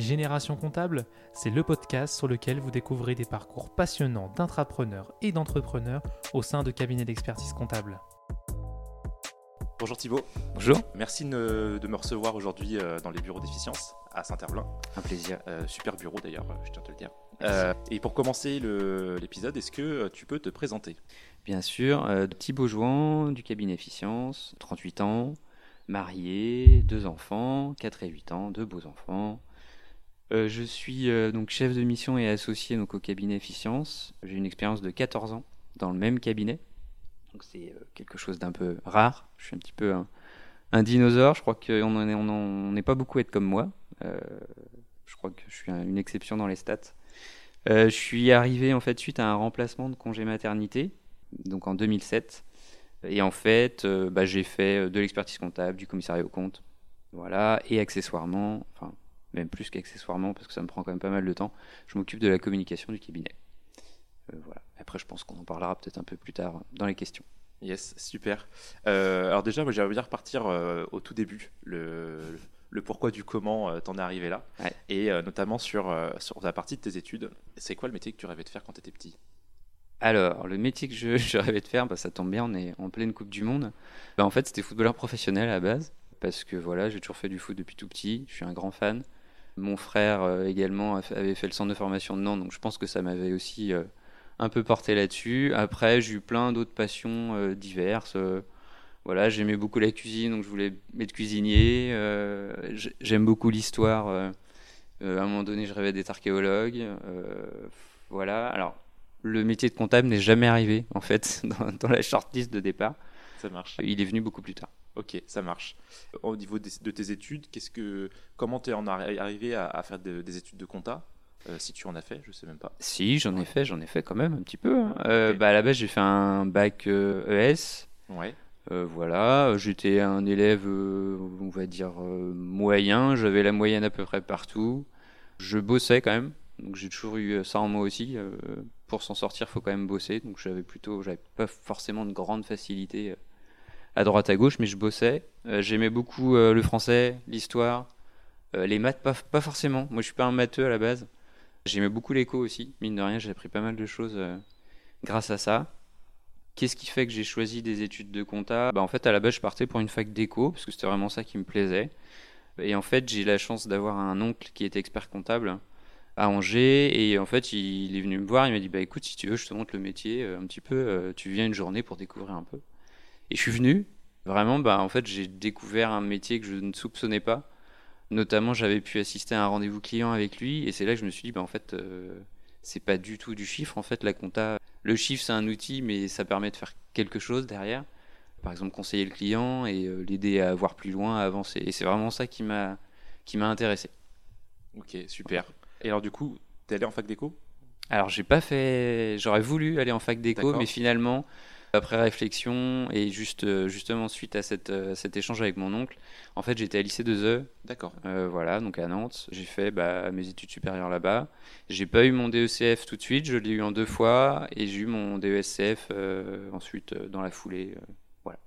Génération Comptable, c'est le podcast sur lequel vous découvrez des parcours passionnants d'intrapreneurs et d'entrepreneurs au sein de cabinets d'expertise comptable. Bonjour Thibaut. Bonjour. Merci de, me recevoir aujourd'hui euh, dans les bureaux d'efficience à Saint-Herblain. Un plaisir. Euh, super bureau d'ailleurs, je tiens à te le dire. et pour commencer l'épisode, est-ce que tu peux te présenter? Bien sûr, Thibaut Jouan du cabinet Efficience, 38 ans, marié, deux enfants, 4 et 8 ans, deux beaux enfants. Euh, je suis euh, donc chef de mission et associé donc, au cabinet Efficience. J'ai une expérience de 14 ans dans le même cabinet. Donc c'est euh, quelque chose d'un peu rare. Je suis un petit peu un, dinosaure. Je crois qu'on n'est pas beaucoup à être comme moi. je crois que je suis une exception dans les stats. je suis arrivé en fait suite à un remplacement de congé maternité, donc en 2007. Et en fait, bah, j'ai fait de l'expertise comptable, du commissariat au compte, voilà, et accessoirement, même plus qu'accessoirement, parce que ça me prend quand même pas mal de temps, je m'occupe de la communication du cabinet. Euh, voilà. Après, je pense qu'on en parlera peut-être un peu plus tard dans les questions. Yes, super. Euh, alors déjà, moi, j'aimerais bien repartir euh, au tout début, le, le, pourquoi du comment t'en es arrivé là, et notamment sur, sur la partie de tes études. C'est quoi le métier que tu rêvais de faire quand tu étais petit? Alors, le métier que je, rêvais de faire, bah, ça tombe bien, on est en pleine Coupe du Monde. Bah, en fait, c'était footballeur professionnel à la base, parce que voilà, j'ai toujours fait du foot depuis tout petit, je suis un grand fan. Mon frère euh, également avait fait le centre de formation de Nantes, donc je pense que ça m'avait aussi euh, un peu porté là-dessus. Après, j'ai eu plein d'autres passions euh, diverses. voilà, j'aimais beaucoup la cuisine, donc je voulais être cuisinier. J'aime beaucoup l'histoire. à un moment donné, je rêvais d'être archéologue. voilà. Alors, le métier de comptable n'est jamais arrivé, en fait, dans, dans la shortlist de départ. Ça marche. Il est venu beaucoup plus tard. Ok, ça marche. Au niveau de, tes études, qu'est-ce que, comment tu es en arrivé à, faire des études de compta? Euh, Si tu en as fait, je sais même pas. Si, j'en ai fait, j'en ai fait quand même un petit peu. Hein. Euh, bah, à la base, j'ai fait un bac ES. Euh, e ouais. voilà, j'étais un élève, on va dire, moyen. J'avais la moyenne à peu près partout. Je bossais quand même. Donc j'ai toujours eu ça en moi aussi. pour s'en sortir, il faut quand même bosser. Donc j'avais plutôt, j'avais pas forcément de grande facilité à droite à gauche, mais je bossais. Euh, j'aimais beaucoup euh, le français, l'histoire, euh, les maths, pas, forcément. Moi, je suis pas un matheux à la base. J'aimais beaucoup l'éco aussi. Mine de rien, j'ai appris pas mal de choses grâce à ça. Qu'est-ce qui fait que j'ai choisi des études de compta? Bah, En fait, à la base, je partais pour une fac d'éco, parce que c'était vraiment ça qui me plaisait. Et en fait, j'ai la chance d'avoir un oncle qui était expert comptable à Angers. Et en fait, il, est venu me voir, il m'a dit, bah écoute, si tu veux, je te montre le métier un petit peu. tu viens une journée pour découvrir un peu. Et je suis venu. Vraiment, bah, en fait, j'ai découvert un métier que je ne soupçonnais pas. Notamment, j'avais pu assister à un rendez-vous client avec lui. Et c'est là que je me suis dit, bah, en fait, euh, c'est pas du tout du chiffre. En fait, la compta, le chiffre, c'est un outil, mais ça permet de faire quelque chose derrière. Par exemple, conseiller le client et euh, l'aider à voir plus loin, à avancer. Et c'est vraiment ça qui m'a qui m'a intéressé. Ok, super. Et alors, du coup, t'es allé en fac d'éco? Alors, j'ai pas fait. J'aurais voulu aller en fac d'éco, mais finalement, après réflexion et juste, euh, justement suite à cette, euh, cet échange avec mon oncle, en fait j'étais à lycée de Zeu. D'accord. Euh, voilà, donc à Nantes. J'ai fait bah, mes études supérieures là-bas. J'ai pas eu mon DECF tout de suite, je l'ai eu en deux fois et j'ai eu mon DESCF ensuite dans la foulée. voilà.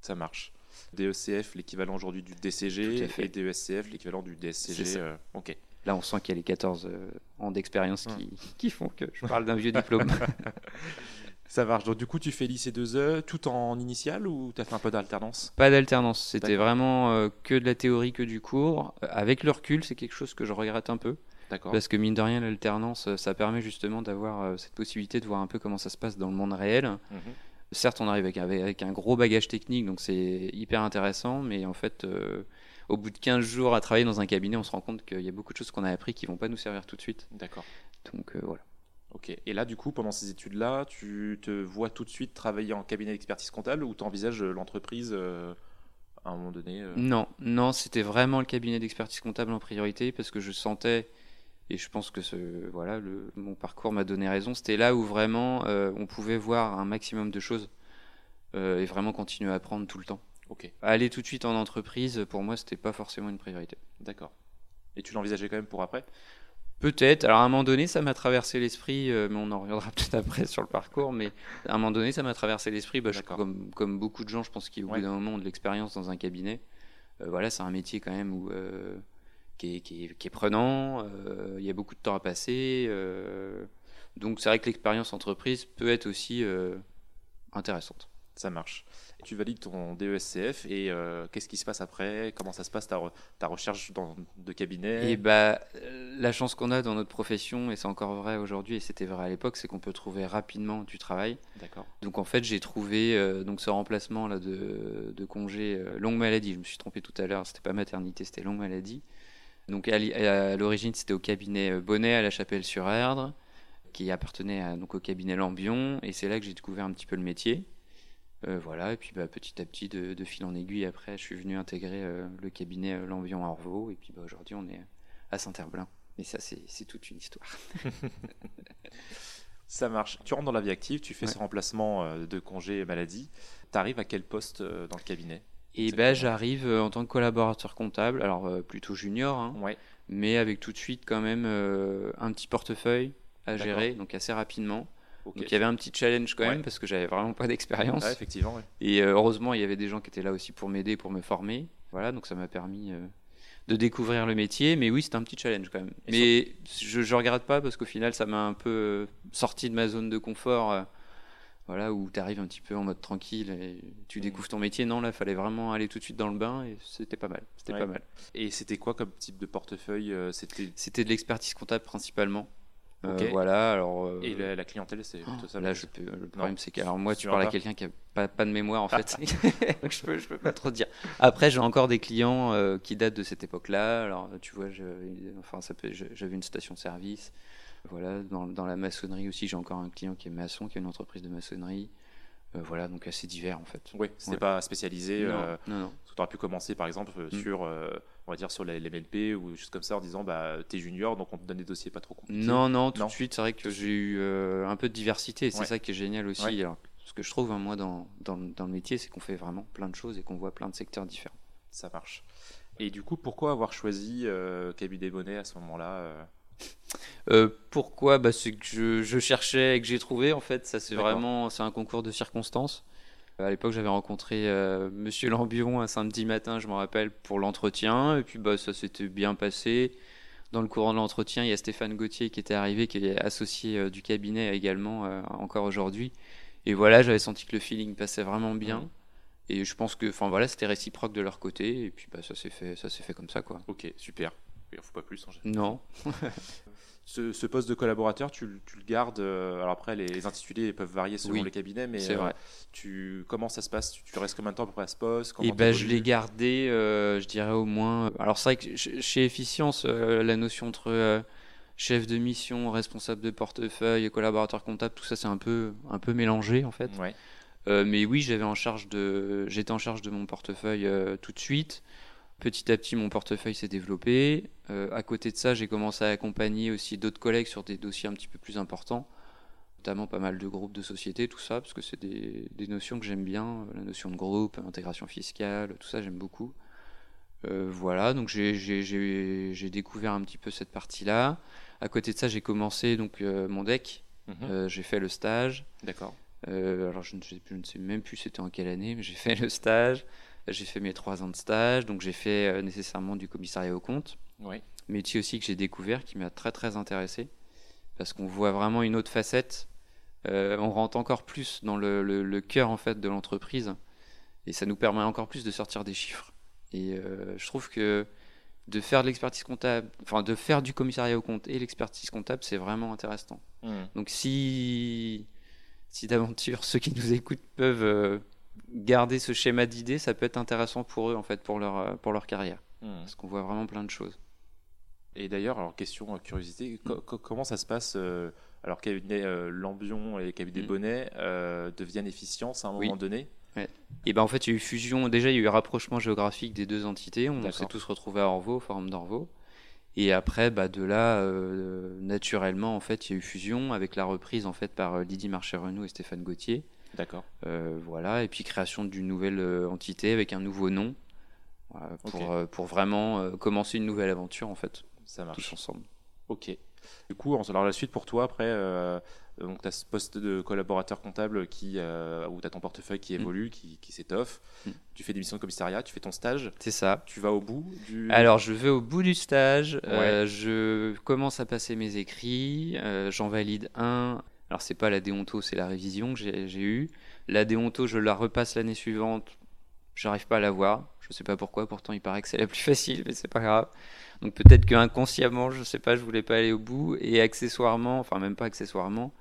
Ça marche. DECF, l'équivalent aujourd'hui du DCG, et DESCF, l'équivalent du DSCG. ok. Là, on sent qu'il y a les 14 ans d'expérience qui, qui, font que je parle d'un vieux diplôme. Ça marche. Donc, du coup, tu fais lycée 2E tout en initial ou tu as fait un peu d'alternance? Pas d'alternance. C'était vraiment euh, que de la théorie, que du cours. Euh, avec le recul, c'est quelque chose que je regrette un peu. D'accord. Parce que mine de rien, l'alternance, euh, ça permet justement d'avoir cette possibilité de voir un peu comment ça se passe dans le monde réel. Mhm. Certes, on arrive avec, avec, un gros bagage technique, donc c'est hyper intéressant, mais en fait, au bout de 15 jours à travailler dans un cabinet, on se rend compte qu'il y a beaucoup de choses qu'on a appris qui vont pas nous servir tout de suite. D'accord. Donc voilà. Ok. Et là, du coup, pendant ces études-là, tu te vois tout de suite travailler en cabinet d'expertise comptable ou tu envisages euh, l'entreprise euh, à un moment donné euh Non, non, c'était vraiment le cabinet d'expertise comptable en priorité parce que je sentais, et je pense que ce, voilà, le, mon parcours m'a donné raison, c'était là où vraiment on pouvait voir un maximum de choses et vraiment continuer à apprendre tout le temps. Ok. Aller tout de suite en entreprise, pour moi, c'était pas forcément une priorité. D'accord. Et tu l'envisageais quand même pour après? Peut-être. Alors à un moment donné, ça m'a traversé l'esprit, euh, mais on en reviendra peut-être après sur le parcours. Mais à un moment donné, ça m'a traversé l'esprit. Bah, comme, comme, beaucoup de gens, je pense qu'au bout d'un moment, de l'expérience dans un cabinet. Euh, voilà, c'est un métier quand même où euh, qui, est, qui, est, prenant. Il y a beaucoup de temps à passer. donc c'est vrai que l'expérience entreprise peut être aussi intéressante. Ça marche tu valides ton DESCF et euh, qu'est-ce qui se passe après? Comment ça se passe ta, ta recherche dans, de cabinet? Et bah, la chance qu'on a dans notre profession, et c'est encore vrai aujourd'hui, et c'était vrai à l'époque, c'est qu'on peut trouver rapidement du travail. D'accord. Donc en fait, j'ai trouvé euh, donc ce remplacement là de, de congé euh, longue maladie. Je me suis trompé tout à l'heure, c'était pas maternité, c'était longue maladie. Donc à, l'origine, c'était au cabinet Bonnet à la Chapelle-sur-Erdre, qui appartenait donc au cabinet Lambion, et c'est là que j'ai découvert un petit peu le métier. Euh, voilà, et puis bah, petit à petit, de, fil en aiguille, après, je suis venu intégrer euh, le cabinet euh, L'Envion à Orvaux, et puis bah, aujourd'hui, on est à Saint-Herblain. Mais ça, c'est toute une histoire. ça marche. Tu rentres dans la vie active, tu fais ce remplacement de congé maladie. Tu arrives à quel poste dans le cabinet Et ben, j'arrive en tant que collaborateur comptable, alors plutôt junior, hein, ouais. mais avec tout de suite quand même un petit portefeuille à gérer, donc assez rapidement. Donc il y avait un petit challenge quand même parce que j'avais vraiment pas d'expérience. effectivement. Et euh, heureusement, il y avait des gens qui étaient là aussi pour m'aider, pour me former. Voilà, donc ça m'a permis euh, de découvrir le métier. Mais oui, c'était un petit challenge quand même. mais je, ne regrette pas parce qu'au final, ça m'a un peu euh, sorti de ma zone de confort. voilà, où tu arrives un petit peu en mode tranquille et tu mmh. découvres ton métier. Non, là, il fallait vraiment aller tout de suite dans le bain et c'était pas mal. C'était pas mal. Et c'était quoi comme type de portefeuille C'était de l'expertise comptable principalement. Euh, voilà, alors, Et la, clientèle, c'est plutôt oh, ça Là, je peux, le problème, c'est que alors, moi, tu parles à quelqu'un qui n'a pas, pas, de mémoire, en fait. Donc, je peux, je peux pas trop dire. Après, j'ai encore des clients euh, qui datent de cette époque-là. Alors, tu vois, enfin, j'avais une station-service. Voilà, dans, dans, la maçonnerie aussi, j'ai encore un client qui est maçon, qui a une entreprise de maçonnerie. Euh, voilà, donc assez divers en fait. Oui, c'était pas spécialisé. Non, non, non. Tu aurais pu commencer par exemple mm. sur on va dire sur les, MLP ou juste comme ça en disant bah t'es junior donc on te donne des dossiers pas trop compliqués. Non non tout de suite c'est vrai que j'ai eu euh, un peu de diversité c'est ça qui est génial aussi ce que je trouve hein, moi dans, dans, dans, le métier c'est qu'on fait vraiment plein de choses et qu'on voit plein de secteurs différents. Ça marche. Et du coup pourquoi avoir choisi euh, Cabinet Bonnet à ce moment là euh? Euh, pourquoi? Bah, C'est que je, je, cherchais et que j'ai trouvé en fait. Ça c'est vraiment c'est un concours de circonstances à l'époque, j'avais rencontré euh, Monsieur Lambion un samedi matin, je me rappelle, pour l'entretien. Et puis, bah, ça s'était bien passé. Dans le courant de l'entretien, il y a Stéphane Gauthier qui était arrivé, qui est associé euh, du cabinet également, euh, encore aujourd'hui. Et voilà, j'avais senti que le feeling passait vraiment bien. Mmh. Et je pense que, enfin voilà, c'était réciproque de leur côté. Et puis, bah, ça s'est fait, ça s'est fait comme ça, quoi. Ok, super. Il ne faut pas plus. En non. Ce, poste de collaborateur, tu, le gardes. Euh, alors après, les, intitulés peuvent varier selon les cabinets, mais euh, Tu, comment ça se passe? Tu, restes combien de temps après à ce poste? Et eh ben, je l'ai gardé, euh, je dirais au moins. Alors c'est vrai que chez Efficience, la notion entre chef de mission, responsable de portefeuille, collaborateur comptable, tout ça c'est un peu, un peu mélangé en fait. mais oui, j'avais en charge de, j'étais en charge de mon portefeuille tout de suite. Petit à petit, mon portefeuille s'est développé. Euh, à côté de ça, j'ai commencé à accompagner aussi d'autres collègues sur des dossiers un petit peu plus importants, notamment pas mal de groupes de sociétés, tout ça, parce que c'est des, notions que j'aime bien, la notion de groupe, intégration fiscale, tout ça, j'aime beaucoup. Euh, voilà, donc j'ai découvert un petit peu cette partie-là. À côté de ça, j'ai commencé donc euh, mon deck. Mhm. j'ai fait le stage. D'accord. alors je ne, sais, je ne, sais, même plus c'était en quelle année, mais j'ai fait le stage. J'ai fait mes trois ans de stage, donc j'ai fait euh, nécessairement du commissariat au compte. Oui. Métier aussi que j'ai découvert, qui m'a très très intéressé, parce qu'on voit vraiment une autre facette. Euh, on rentre encore plus dans le, le, cœur en fait de l'entreprise, et ça nous permet encore plus de sortir des chiffres. Et euh, je trouve que de faire de l'expertise comptable, enfin de faire du commissariat au compte et l'expertise comptable, c'est vraiment intéressant. Mmh. Donc si, si d'aventure ceux qui nous écoutent peuvent garder ce schéma d'idées, ça peut être intéressant pour eux, en fait, pour leur, euh, pour leur carrière. Hmm. Parce qu'on voit vraiment plein de choses. Et d'ailleurs, alors question euh, curiosité, hmm. comment ça se passe euh, alors cabinet Lambion et cabinet hmm. Bonnet deviennent efficients à un moment donné? Et ben en fait, il y a eu fusion. Déjà, il y a eu rapprochement géographique des deux entités. On s'est tous retrouvés à Orvaux, au Forum d'Orvaux. Et après, bah, de là, naturellement, en fait, il y a eu fusion avec la reprise en fait par Lydie Marché-Renaud et Stéphane Gauthier. D'accord. Euh, voilà, et puis création d'une nouvelle euh, entité avec un nouveau nom pour, euh, pour vraiment commencer une nouvelle aventure en fait. Ça marche. Tous ensemble. Ok. Du coup, alors la suite pour toi après, donc tu as ce poste de collaborateur comptable qui, où tu as ton portefeuille qui mm. évolue, qui, qui s'étoffe. Mm. Tu fais des missions de commissariat, tu fais ton stage. C'est ça. Tu vas au bout du. Alors je vais au bout du stage. je commence à passer mes écrits. J'en valide un. Alors c'est pas la déonto, c'est la révision que j'ai eue. La déonto, je la repasse l'année suivante. J'arrive pas à la voir. Je sais pas pourquoi. Pourtant, il paraît que c'est la plus facile, mais c'est pas grave. Donc peut-être que inconsciemment, je sais pas, je voulais pas aller au bout. Et accessoirement, enfin même pas accessoirement,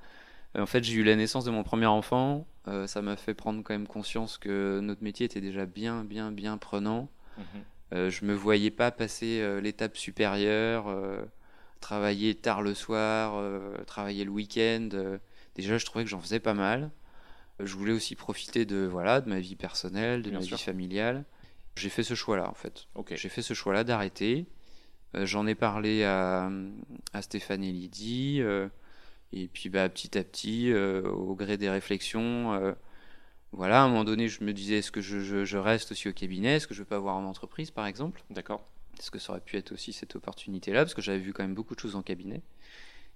euh, en fait, j'ai eu la naissance de mon premier enfant. Euh, ça m'a fait prendre quand même conscience que notre métier était déjà bien, bien, bien prenant. Mhm. Euh, je me voyais pas passer l'étape supérieure, travailler tard le soir, travailler le week-end. déjà, je trouvais que j'en faisais pas mal. Je voulais aussi profiter de voilà de ma vie personnelle, de ma vie familiale. J'ai fait ce choix-là en fait. J'ai fait ce choix-là d'arrêter. Euh, j'en ai parlé à, à Stéphane et Lydie. Euh, et puis bah, petit à petit, euh, au gré des réflexions, voilà, à un moment donné, je me disais est-ce que je, je, reste aussi au cabinet? Est-ce que je veux pas avoir une entreprise par exemple? D'accord. Est-ce que ça aurait pu être aussi cette opportunité-là? Parce que j'avais vu quand même beaucoup de choses en cabinet.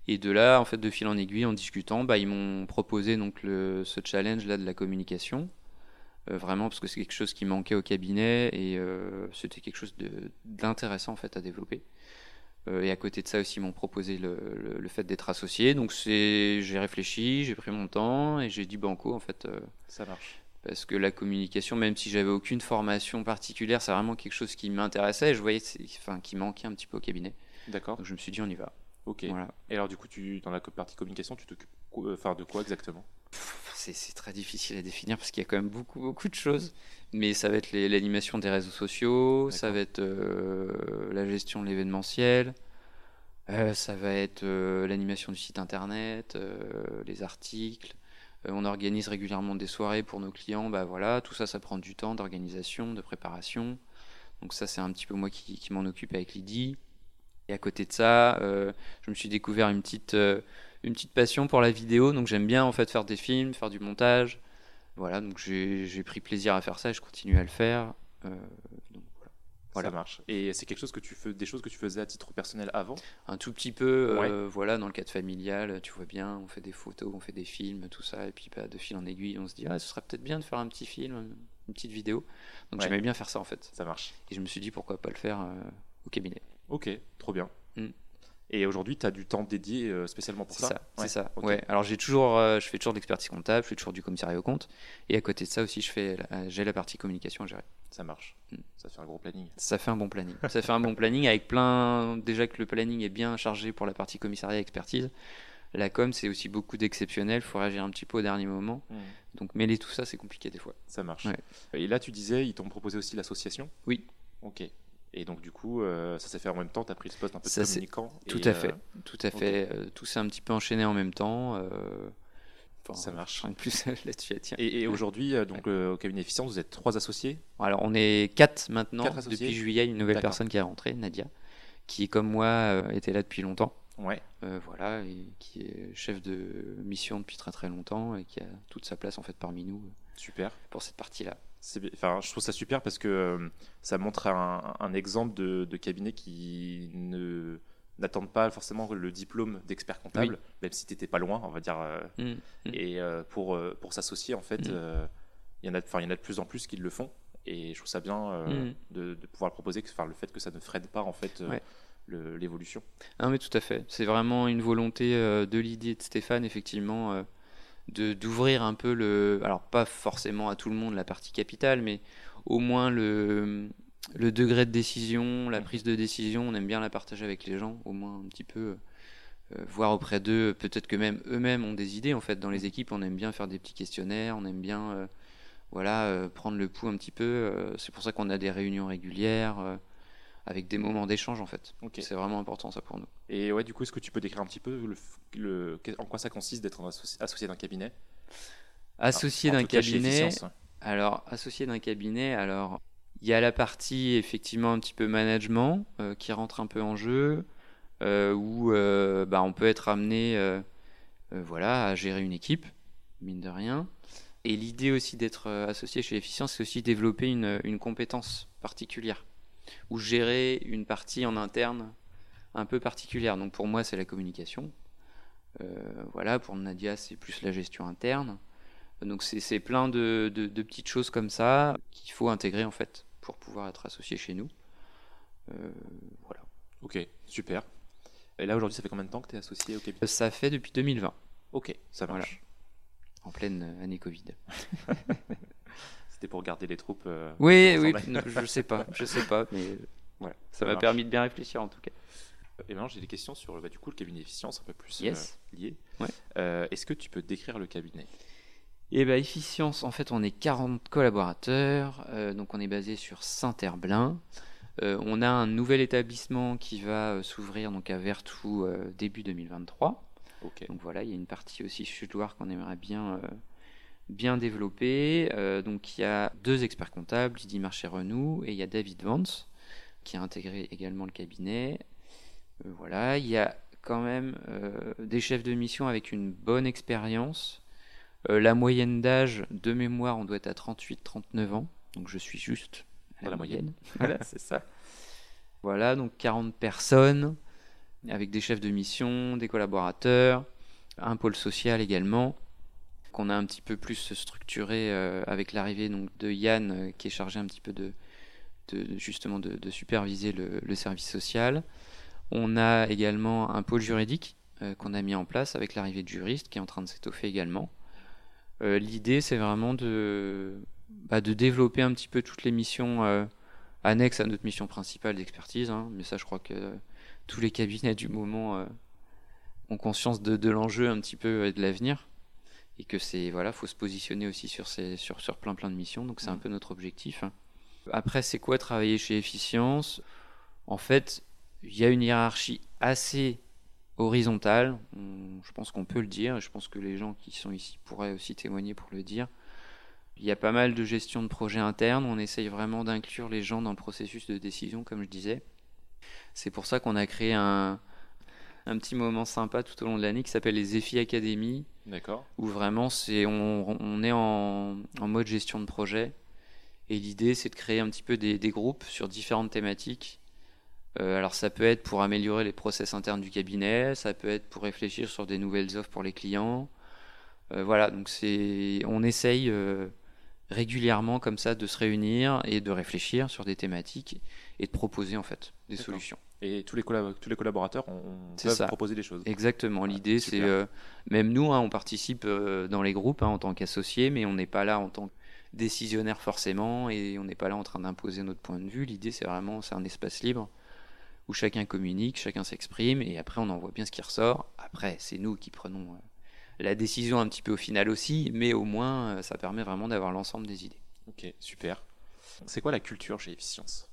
Et de là, en fait, de fil en aiguille, en discutant, bah, ils m'ont proposé donc ce challenge-là de la communication. Euh, vraiment, parce que c'est quelque chose qui manquait au cabinet et euh, c'était quelque chose d'intéressant en fait à développer. Euh, et à côté de ça aussi, ils m'ont proposé le, le, fait d'être associé. Donc j'ai réfléchi, j'ai pris mon temps et j'ai dit banco en fait. ça marche parce que la communication, même si j'avais aucune formation particulière, c'est vraiment quelque chose qui m'intéressait et je voyais enfin, qui manquait un petit peu au cabinet. D'accord. Donc je me suis dit, on y va. Ok. Voilà. Et alors, du coup, tu, dans la partie communication, tu t'occupes enfin, de quoi exactement? C'est très difficile à définir parce qu'il y a quand même beaucoup, beaucoup de choses. Mais ça va être l'animation des réseaux sociaux, ça va être euh, la gestion de l'événementiel, euh, ça va être euh, l'animation du site internet, les articles. On organise régulièrement des soirées pour nos clients. Bah voilà, tout ça, ça prend du temps d'organisation, de préparation. Donc ça, c'est un petit peu moi qui, m'en occupe avec Lydie. Et à côté de ça, je me suis découvert une petite une petite passion pour la vidéo, donc j'aime bien en fait faire des films, faire du montage. Voilà, donc j'ai pris plaisir à faire ça et je continue à le faire. Euh, voilà. Ça marche. Et c'est quelque chose que tu fais, des choses que tu faisais à titre personnel avant? Un tout petit peu, euh, voilà, dans le cadre familial, tu vois bien, on fait des photos, on fait des films, tout ça, et puis bah, de fil en aiguille, on se dit, ah, ce serait peut-être bien de faire un petit film, une petite vidéo. Donc j'aimais bien faire ça en fait. Ça marche. Et je me suis dit, pourquoi pas le faire euh, au cabinet. Ok, trop bien. Mm. Et aujourd'hui, tu as du temps dédié euh, spécialement pour ça. C'est ça. Ouais. Alors j'ai toujours, euh, je fais toujours de l'expertise comptable, je fais toujours du commissariat au compte, et à côté de ça aussi, je fais, j'ai la partie communication à gérer. Ça marche. Mm. Ça fait un gros planning. Ça fait un bon planning. ça fait un bon planning avec plein. Déjà que le planning est bien chargé pour la partie commissariat expertise. La com, c'est aussi beaucoup d'exceptionnel. Il faut réagir un petit peu au dernier moment. Mm. Donc mêler tout ça, c'est compliqué des fois. Ça marche. Et là, tu disais, ils t'ont proposé aussi l'association? Oui. Ok. Et donc, du coup, euh, ça s'est fait en même temps. Tu as pris ce poste un peu de communicant. Tout à fait. Euh, tout à fait. Euh, tout s'est un petit peu enchaîné en même temps. ça marche. Rien de plus là-dessus. Et, et aujourd'hui, donc au cabinet Efficience, vous êtes trois associés Alors, on est quatre maintenant. depuis juillet, une nouvelle personne qui est rentrée, Nadia, qui, comme moi, était là depuis longtemps. Ouais. voilà, et qui est chef de mission depuis très très longtemps et qui a toute sa place en fait parmi nous. Super. Pour cette partie-là. Enfin, je trouve ça super parce que euh, ça montre un, exemple de, cabinet qui ne n'attendent pas forcément le diplôme d'expert comptable, même si tu n'étais pas loin, on va dire. Euh, mmh, mmh. Et euh, pour, pour s'associer, en fait, mmh. il y, en a, il y en a de plus en plus qui le font. Et je trouve ça bien de, pouvoir le proposer, que, le fait que ça ne freine pas en fait l'évolution. Ah, mais tout à fait. C'est vraiment une volonté de l'idée de Stéphane, effectivement d'ouvrir un peu le alors pas forcément à tout le monde la partie capitale mais au moins le le degré de décision la prise de décision. On aime bien la partager avec les gens au moins un petit peu euh, voir auprès d'eux. Peut-être que même eux-mêmes ont des idées en fait. Dans les équipes on aime bien faire des petits questionnaires on aime bien euh, voilà euh, prendre le pouls un petit peu c'est pour ça qu'on a des réunions régulières avec des moments d'échange en fait. C'est vraiment important ça pour nous. Et ouais, du coup, est-ce que tu peux décrire un petit peu le, en quoi ça consiste d'être associé, d'un cabinet? Associé d'un cabinet. Alors, associé d'un cabinet, alors il y a la partie effectivement un petit peu management euh, qui rentre un peu en jeu, euh, où euh, bah, on peut être amené voilà, à gérer une équipe, mine de rien. Et l'idée aussi d'être associé chez Efficience, c'est aussi développer une, une compétence particulière ou gérer une partie en interne un peu particulière. Donc pour moi, c'est la communication. voilà, pour Nadia, c'est plus la gestion interne. Donc c'est plein de, de, petites choses comme ça qu'il faut intégrer en fait pour pouvoir être associé chez nous. voilà. Ok, super. Et là aujourd'hui, ça fait combien de temps que tu es associé au cabinet? Ça fait depuis 2020. Ok, ça marche. En pleine année Covid. C'était pour garder les troupes. Euh, oui, oui, je sais pas, je sais pas, mais voilà, ça m'a permis de bien réfléchir en tout cas. Et maintenant, j'ai des questions sur bah, du coup le cabinet efficience un peu plus euh, lié. Euh, est-ce que tu peux décrire le cabinet? Eh bien, efficience, en fait, on est 40 collaborateurs, donc on est basé sur Saint-Herblain. on a un nouvel établissement qui va s'ouvrir donc à Vertou début 2023. Donc voilà, il y a une partie aussi chutoir qu'on aimerait bien, euh, bien développer. Euh, donc il y a deux experts comptables, Lydie Marché-Renou et il y a David Vance qui a intégré également le cabinet. Euh, voilà, il y a quand même des chefs de mission avec une bonne expérience. la moyenne d'âge de mémoire, on doit être à 38-39 ans. Donc je suis juste à la, moyenne. voilà, c'est ça. Voilà, donc 40 personnes avec des chefs de mission, des collaborateurs, un pôle social également, qu'on a un petit peu plus structuré euh, avec l'arrivée donc de Yann, euh, qui est chargé un petit peu de, justement de, superviser le, service social. On a également un pôle juridique euh, qu'on a mis en place avec l'arrivée de juristes qui est en train de s'étoffer également. L'idée, c'est vraiment de, bah, de développer un petit peu toutes les missions annexes à notre mission principale d'expertise, hein. mais ça, je crois que tous les cabinets du moment ont conscience de, l'enjeu un petit peu et de l'avenir et que c'est voilà faut se positionner aussi sur ces sur sur plein plein de missions. Donc c'est un peu notre objectif après c'est quoi travailler chez Efficience? En fait il y a une hiérarchie assez horizontale je pense qu'on peut le dire je pense que les gens qui sont ici pourraient aussi témoigner pour le dire. Il y a pas mal de gestion de projets internes on essaye vraiment d'inclure les gens dans le processus de décision comme je disais. C'est pour ça qu'on a créé un, un petit moment sympa tout au long de l'année qui s'appelle les EFI Academy. D'accord. Où vraiment c'est on, on est en, en, mode gestion de projet. Et l'idée c'est de créer un petit peu des, des groupes sur différentes thématiques. Euh, alors ça peut être pour améliorer les process internes du cabinet, ça peut être pour réfléchir sur des nouvelles offres pour les clients. Euh, voilà, donc c'est on essaye euh, régulièrement comme ça de se réunir et de réfléchir sur des thématiques et de proposer en fait des solutions. Et tous les, tous les collaborateurs ont, peuvent proposer des choses. Exactement. L'idée, c'est euh, même nous, hein, on participe euh, dans les groupes hein, en tant qu'associés, mais on n'est pas là en tant que décisionnaire forcément, et on n'est pas là en train d'imposer notre point de vue. L'idée, c'est vraiment, c'est un espace libre où chacun communique, chacun s'exprime, et après, on en voit bien ce qui ressort. Après, c'est nous qui prenons euh, la décision un petit peu au final aussi, mais au moins, ça permet vraiment d'avoir l'ensemble des idées. Ok, super. C'est quoi la culture chez Efficience?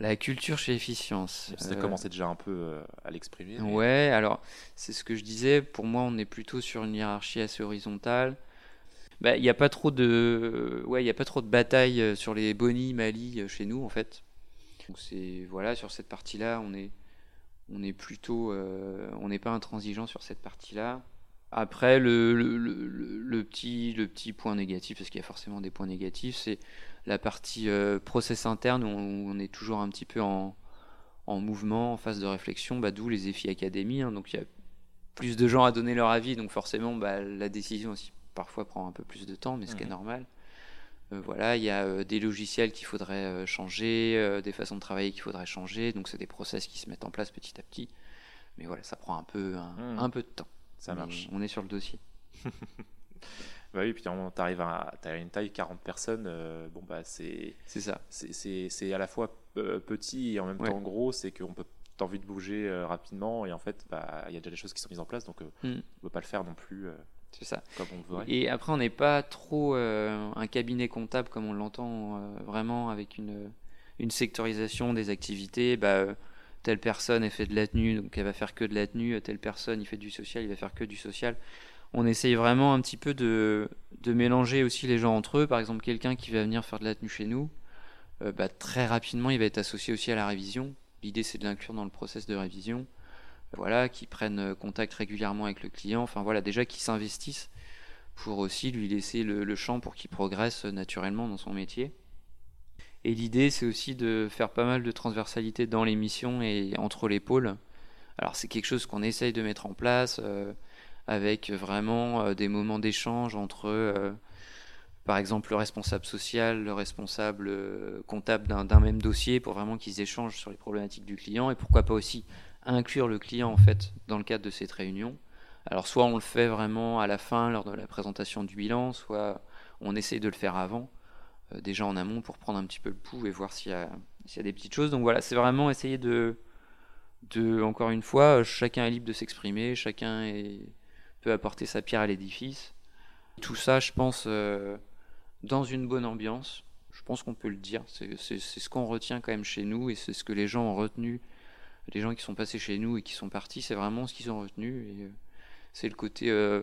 La culture chez Efficience. Vous avez commencé déjà un peu euh, à l'exprimer. Ouais, alors c'est ce que je disais. Pour moi, on est plutôt sur une hiérarchie assez horizontale. Bah, il n'y a pas trop de, ouais, il a pas trop de bataille euh, sur les Boni, Mali euh, chez nous en fait. Donc c'est voilà sur cette partie-là, on est, on est plutôt, on n'est pas intransigeant sur cette partie-là. Après, le, le, le, petit, le petit point négatif, parce qu'il y a forcément des points négatifs, c'est la partie euh, process interne où on, est toujours un petit peu en, mouvement, en phase de réflexion, bah, d'où les EFI Academy. Hein. donc il y a plus de gens à donner leur avis, donc forcément bah, la décision aussi parfois prend un peu plus de temps, mais ce qui est normal. Euh, voilà, il y a euh, des logiciels qu'il faudrait changer, des façons de travailler qu'il faudrait changer, donc c'est des process qui se mettent en place petit à petit. Mais voilà, ça prend un peu, un, mmh. peu de temps. Ça marche. on est sur le dossier. Bah oui, puis tu arrives à, as une taille 40 personnes, euh, bon bah c'est c'est ça. C'est à la fois euh, petit et en même temps gros, c'est qu'on peut t'as envie de bouger euh, rapidement et en fait bah il y a déjà des choses qui sont mises en place donc on ne peut pas le faire non plus. c'est ça. Comme on voudrait. Et après on n'est pas trop un cabinet comptable comme on l'entend vraiment avec une une sectorisation des activités. Bah, telle personne elle fait de la tenue donc elle va faire que de la tenue, telle personne il fait du social, il va faire que du social on essaye vraiment un petit peu de, mélanger aussi les gens entre eux. Par exemple, quelqu'un qui va venir faire de la tenue chez nous, euh, bah, très rapidement, il va être associé aussi à la révision. L'idée, c'est de l'inclure dans le process de révision. Voilà, qui prennent euh, contact régulièrement avec le client. Enfin voilà, déjà qui s'investissent pour aussi lui laisser le, champ pour qu'il progresse naturellement dans son métier. Et l'idée, c'est aussi de faire pas mal de transversalité dans les missions et entre les pôles. Alors c'est quelque chose qu'on essaye de mettre en place avec vraiment des moments d'échange entre par exemple le responsable social, le responsable comptable d'un même dossier pour vraiment qu'ils échangent sur les problématiques du client et pourquoi pas aussi inclure le client en fait dans le cadre de cette réunion. Alors soit on le fait vraiment à la fin lors de la présentation du bilan, soit on essaye de le faire avant, euh, déjà en amont pour prendre un petit peu le pouls et voir s'il y, a, des petites choses. Donc voilà, c'est vraiment essayer de, de, encore une fois, chacun est libre de s'exprimer, chacun peut apporter sa pierre à l'édifice. Tout ça, je pense, euh, dans une bonne ambiance, je pense qu'on peut le dire. C'est ce qu'on retient quand même chez nous et c'est ce que les gens ont retenu. Les gens qui sont passés chez nous et qui sont partis, c'est vraiment ce qu'ils ont retenu. Et, euh, c'est le côté euh,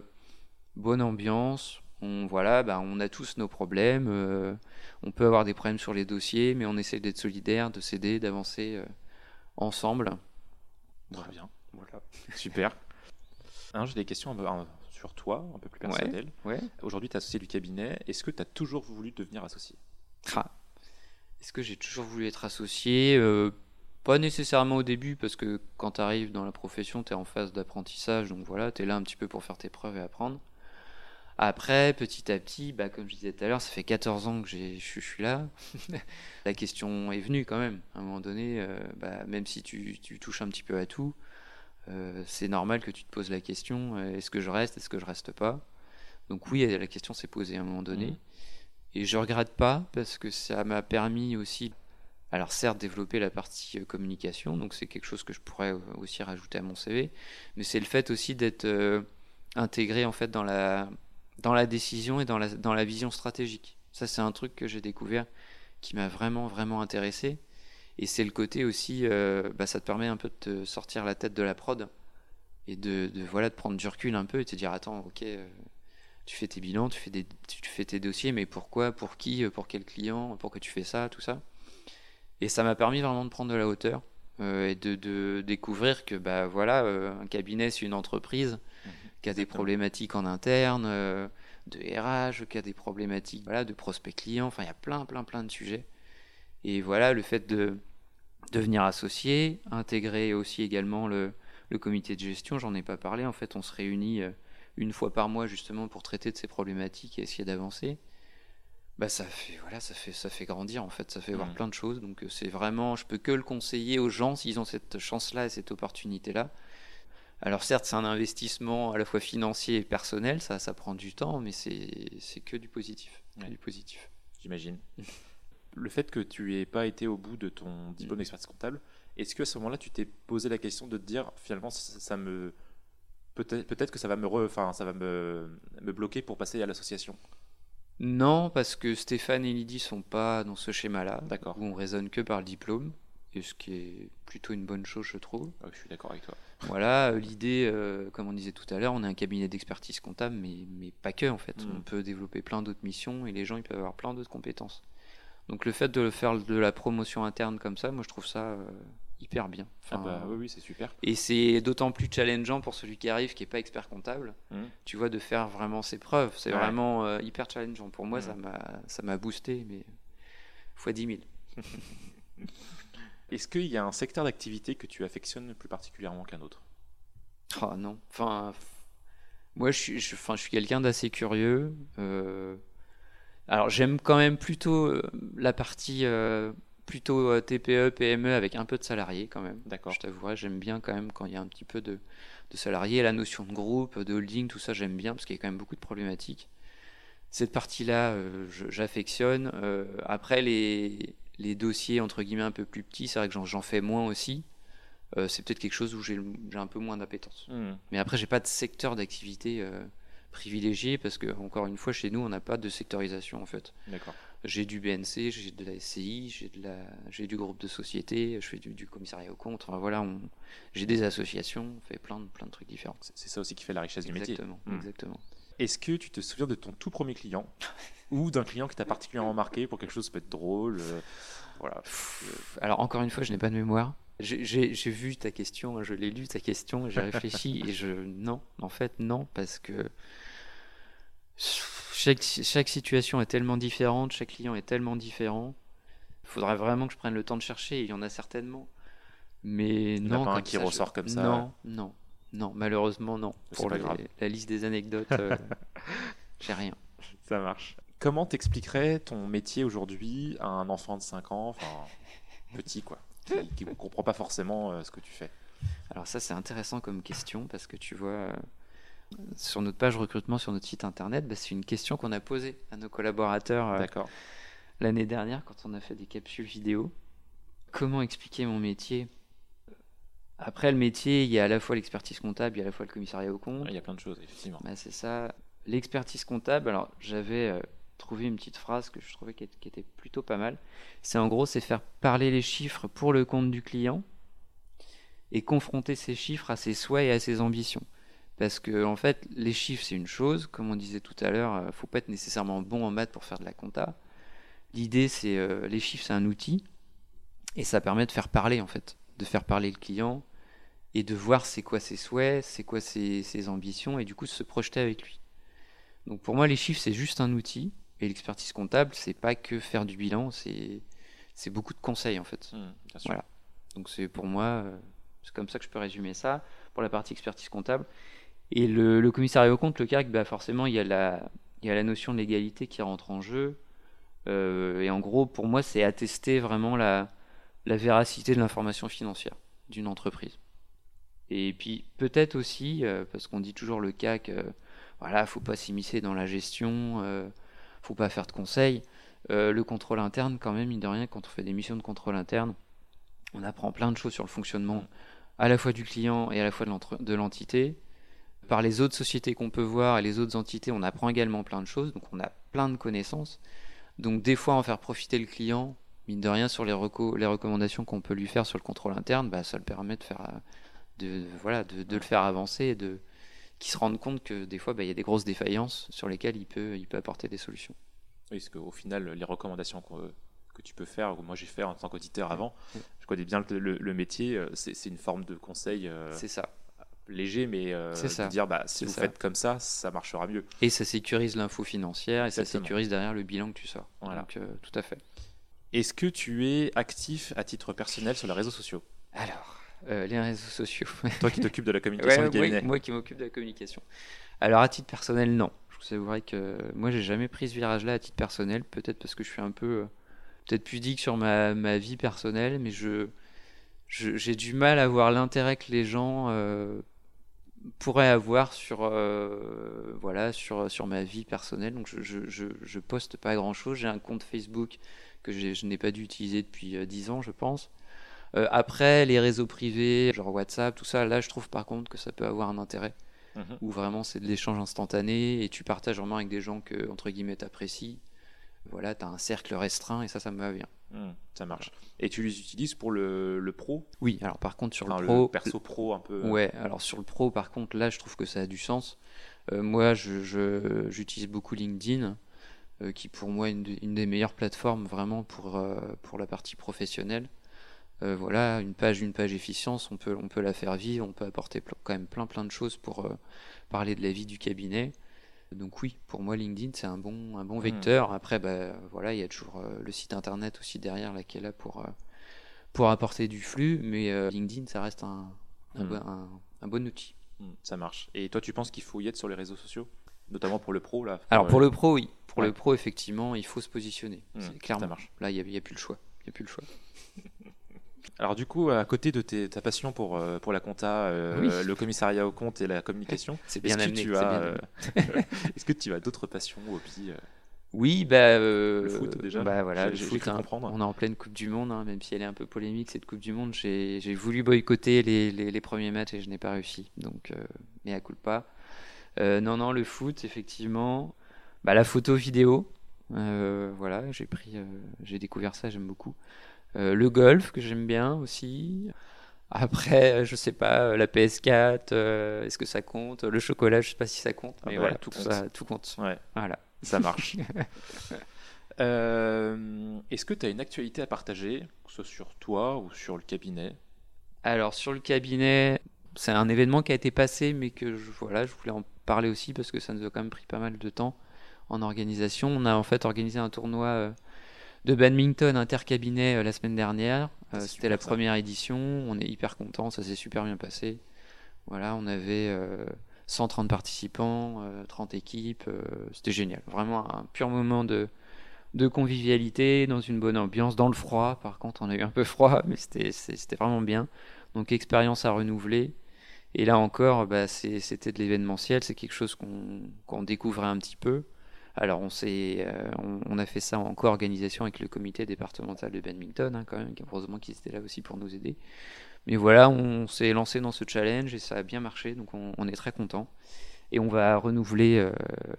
bonne ambiance. On, voilà, bah, on a tous nos problèmes. Euh, on peut avoir des problèmes sur les dossiers, mais on essaie d'être solidaire, de s'aider, d'avancer euh, ensemble. Très bien. Voilà. Super. J'ai des questions sur toi, un peu plus personnelles. Ouais, Aujourd'hui, tu es associé du cabinet. Est-ce que tu as toujours voulu devenir associé? Ah. Est-ce que j'ai toujours voulu être associé? Pas nécessairement au début, parce que quand tu arrives dans la profession, tu es en phase d'apprentissage, donc voilà, tu es là un petit peu pour faire tes preuves et apprendre. Après, petit à petit, bah, comme je disais tout à l'heure, ça fait 14 ans que je suis là. la question est venue quand même. À un moment donné, euh, bah, même si tu, touches un petit peu à tout, euh, c'est normal que tu te poses la question euh, est-ce que je reste, est-ce que je reste pas? Donc, oui, la question s'est posée à un moment donné. Mmh. Et je regrette pas parce que ça m'a permis aussi alors certes développer la partie euh, communication, donc c'est quelque chose que je pourrais aussi rajouter à mon CV, mais c'est le fait aussi d'être euh, intégré en fait dans la, dans la décision et dans la, dans la vision stratégique. Ça c'est un truc que j'ai découvert qui m'a vraiment vraiment intéressé. Et c'est le côté aussi, bah, ça te permet un peu de te sortir la tête de la prod et de, voilà de prendre du recul un peu et te dire attends ok tu fais tes bilans, tu fais des, tu fais tes dossiers, mais pourquoi, pour qui, pour quel client, pourquoi tu fais ça, tout ça. Et ça m'a permis vraiment de prendre de la hauteur euh, et de, découvrir que bah, voilà, euh, un cabinet, c'est une entreprise mhm. qui a des problématiques en interne, euh, de RH, qui a des problématiques voilà, de prospects clients. Enfin, il y a plein, plein, plein de sujets. Et voilà, le fait de devenir associé, intégrer aussi également le, le comité de gestion, j'en ai pas parlé. En fait, on se réunit une fois par mois justement pour traiter de ces problématiques et essayer d'avancer. Bah ça fait voilà ça fait ça fait grandir en fait. Ça fait voir mmh. plein de choses. Donc euh, c'est vraiment je peux que le conseiller aux gens s'ils ont cette chance là et cette opportunité là alors certes c'est un investissement à la fois financier et personnel. Ça ça prend du temps mais c'est que du positif. Du positif. J'imagine le fait que tu aies pas été au bout de ton diplôme mmh. d'expertise comptable est-ce que à ce moment-là tu t'es posé la question de te dire finalement ça, me peut-être que ça va me enfin ça va me me bloquer pour passer à l'association? Non, parce que Stéphane et Lydie sont pas dans ce schéma-là. D'accord. Où on raisonne que par le diplôme, et ce qui est plutôt une bonne chose, je trouve. je suis d'accord avec toi. Voilà, euh, l'idée, euh, comme on disait tout à l'heure, on est un cabinet d'expertise comptable, mais, mais pas que en fait. Mm. On peut développer plein d'autres missions et les gens ils peuvent avoir plein d'autres compétences. Donc le fait de faire de la promotion interne comme ça, moi je trouve ça euh, hyper bien. ah bah, oui, oui c'est super. Et c'est d'autant plus challengeant pour celui qui arrive, qui n'est pas expert comptable, mmh. tu vois, de faire vraiment ses preuves. C'est vraiment euh, hyper challengeant. Pour moi, mmh. ça m'a boosté, mais fois 10 000. Est-ce qu'il y a un secteur d'activité que tu affectionnes plus particulièrement qu'un autre? Oh non. Enfin, moi, je suis, je, je suis quelqu'un d'assez curieux. Euh, alors, j'aime quand même plutôt euh, la partie plutôt euh, TPE, PME avec un peu de salariés quand même. D'accord. Je t'avouerai, j'aime bien quand même quand il y a un petit peu de, de salariés. La notion de groupe, de holding, tout ça, j'aime bien parce qu'il y a quand même beaucoup de problématiques. Cette partie-là, euh, j'affectionne. Euh, après, les, les, dossiers entre guillemets un peu plus petits, c'est vrai que j'en fais moins aussi. c'est peut-être quelque chose où j'ai un peu moins d'appétence. Hmm. Mais après, j'ai pas de secteur d'activité privilégié parce que, encore une fois, chez nous, on n'a pas de sectorisation en fait. D'accord j'ai du BNC, j'ai de la SCI, j'ai de la, j'ai du groupe de société, je fais du, commissariat au compte. Enfin, voilà, on, j'ai des associations, on fait plein de, plein de trucs différents. C'est ça aussi qui fait la richesse du métier. Exactement, hmm. exactement. Est-ce que tu te souviens de ton tout premier client ou d'un client qui t'a particulièrement marqué pour quelque chose qui peut être drôle euh, Voilà. Alors encore une fois, je n'ai pas de mémoire. J'ai vu ta question, je l'ai lu ta question, j'ai réfléchi et je non, en fait non parce que chaque, chaque, situation est tellement différente, chaque client est tellement différent. Il faudrait vraiment que je prenne le temps de chercher, il y en a certainement. Mais Il non. a pas un qui ça, je- ressort comme ça. Non, non, non. Malheureusement, non. Pour les- la liste des anecdotes, euh, j'ai rien. Ça marche. Comment t'expliquerais ton métier aujourd'hui à un enfant de 5 ans, enfin petit quoi, qui ne comprend pas forcément euh, ce que tu fais Alors ça, c'est intéressant comme question parce que tu vois, euh, sur notre page recrutement sur notre site internet, bah, c'est une question qu'on a posée à nos collaborateurs euh, l'année dernière quand on a fait des capsules vidéo. Comment expliquer mon métier? Après le métier, il y a à la fois l'expertise comptable, il y a à la fois le commissariat au compte. Il y a plein de choses, effectivement. Bah, c'est ça. L'expertise comptable, alors j'avais euh, trouvé une petite phrase que je trouvais qui, était plutôt pas mal. C'est en gros, c'est faire parler les chiffres pour le compte du client et confronter ces chiffres à ses souhaits et à ses ambitions. Parce que en fait, les chiffres c'est une chose, comme on disait tout à l'heure, euh, faut pas être nécessairement bon en maths pour faire de la compta. L'idée c'est euh, les chiffres c'est un outil et ça permet de faire parler en fait, de faire parler le client et de voir c'est quoi ses souhaits, c'est quoi ses, ses ambitions et du coup se projeter avec lui. Donc pour moi les chiffres c'est juste un outil et l'expertise comptable c'est pas que faire du bilan, c'est c'est beaucoup de conseils en fait. Bien sûr. Voilà. Donc c'est pour moi, euh, c'est comme ça que je peux résumer ça pour la partie expertise comptable. Et le, le commissariat au compte, le CARC, bah forcément il y, a la, il y a la notion de légalité qui rentre en jeu. Euh, et en gros, pour moi, c'est attester vraiment la, la véracité de l'information financière d'une entreprise. Et puis peut-être aussi, euh, parce qu'on dit toujours le CAC, euh, voilà, faut pas s'immiscer dans la gestion, faut pas faire de conseils. Euh, le contrôle interne, quand même, mine de rien, quand on fait des missions de contrôle interne, on apprend plein de choses sur le fonctionnement à la fois du client et à la fois de l'entité. Par les autres sociétés qu'on peut voir et les autres entités, on apprend également plein de choses, donc on a plein de connaissances. Donc des fois, en faire profiter le client, mine de rien, sur les, reco- les recommandations qu'on peut lui faire sur le contrôle interne, bah, ça le permet de faire, euh, de, voilà, de, de le faire avancer et de qu'il se rende compte que des fois, bah, il y a des grosses défaillances sur lesquelles il peut, il peut apporter des solutions. Oui, parce qu'au final, les recommandations qu'on- que tu peux faire, ou moi j'ai fait en tant qu'auditeur avant, Ouais. je connais bien le, le- le métier, euh, c'est une forme de conseil euh, C'est ça. léger, mais euh, C'est ça. de dire bah, si vous ça. faites comme ça, ça marchera mieux. Et ça sécurise l'info financière et ça sécurise derrière le bilan que tu sors. Voilà. Donc, euh, tout à fait. Est-ce que tu es actif à titre personnel sur les réseaux sociaux? Alors, euh, les réseaux sociaux. Toi qui t'occupes de la communication Ouais, du moi, cabinet. moi qui m'occupe de la communication. Alors, à titre personnel, non. Je vous avouerai que moi, j'ai jamais pris ce virage-là à titre personnel. Peut-être parce que je suis un peu, euh, peut-être pudique sur ma, ma vie personnelle, mais je, j'ai du mal à voir l'intérêt que les gens euh, pourraient avoir sur, euh, voilà, sur, sur ma vie personnelle. Donc, je, je, je, je poste pas grand-chose. J'ai un compte Facebook que je n'ai pas dû utiliser depuis euh, 10 ans, je pense. Euh, après, les réseaux privés, genre WhatsApp, tout ça, là, je trouve par contre que ça peut avoir un intérêt Mhm. où vraiment c'est de l'échange instantané et tu partages vraiment avec des gens que, entre guillemets, t'apprécies. Voilà, t'as un cercle restreint et ça, ça me va bien. Hmm, ça marche. Et tu les utilises pour le, le pro? Oui, alors par contre, sur Enfin, le pro. perso pro un peu. euh, Ouais, alors sur le pro, par contre, là, je trouve que ça a du sens. Euh, moi, j'utilise beaucoup LinkedIn, euh, qui pour moi est une, de- une des meilleures plateformes vraiment pour, euh, pour la partie professionnelle. Euh, voilà, une page, une page efficience, on peut, on peut la faire vivre, on peut apporter quand même plein plein de choses pour euh, parler de la vie du cabinet. Donc oui, pour moi LinkedIn c'est un bon, un bon Mhm. vecteur. Après, bah, voilà, il y a toujours euh, le site internet aussi derrière là qui est là pour, pour apporter du flux, mais LinkedIn ça reste un, un, Mhm. bon- un- un bon outil. hmm, ça marche. Et toi, tu penses qu'il faut y être sur les réseaux sociaux? Notamment pour le pro là Alors pour le pro, oui. Pour Ouais. le pro, effectivement, il faut se positionner. C'est clairement. ça marche. Là, il n'y a, il y a plus le choix. Il a plus le choix. Alors du coup, à côté de tes- ta passion pour, euh, pour la compta, euh, Oui. le commissariat au compte et la communication, C'est est-ce bien que amené. tu c'est as, euh, est-ce que tu as d'autres passions, hobbies Oui, bah, euh, Le foot, déjà Bah voilà, le foot. hein. On est en pleine Coupe du Monde, hein, même si elle est un peu polémique cette Coupe du Monde. J'ai voulu boycotter les, les- les premiers matchs et je n'ai pas réussi. Donc, euh, mais à coup pas. Euh, non, non, le foot, effectivement. Bah, la photo vidéo. voilà, j'ai pris, j'ai découvert ça, j'aime beaucoup. Euh, le golf que j'aime bien aussi. Après, euh, je sais pas, euh, la PS4, euh, est-ce que ça compte? Le chocolat, je sais pas si ça compte, Ah mais bah, voilà, tout compte. ça, tout compte. Ouais, Voilà. ça marche. Euh, est-ce que tu as une actualité à partager, que ce soit sur toi ou sur le cabinet? Alors sur le cabinet, c'est un événement qui a été passé, mais que je, voilà, je voulais en parler aussi parce que ça nous a quand même pris pas mal de temps en organisation. On a en fait organisé un tournoi de badminton intercabinet la semaine dernière. C'était la première édition. On est hyper content, ça s'est super bien passé. Voilà, on avait 130 participants, 30 équipes. C'était génial. Vraiment un pur moment de, de convivialité, dans une bonne ambiance, dans le froid. Par contre, on a eu un peu froid, mais c'était vraiment bien. Donc, expérience à renouveler. Et là encore, bah, c'était de l'événementiel, c'est quelque chose qu'on découvrait un petit peu. Alors, on, euh, on, a fait ça en co-organisation avec le comité départemental de badminton, hein, quand même, heureusement qu'ils étaient là aussi pour nous aider. Mais voilà, on s'est lancé dans ce challenge et ça a bien marché, donc on, est très content. Et on va renouveler euh,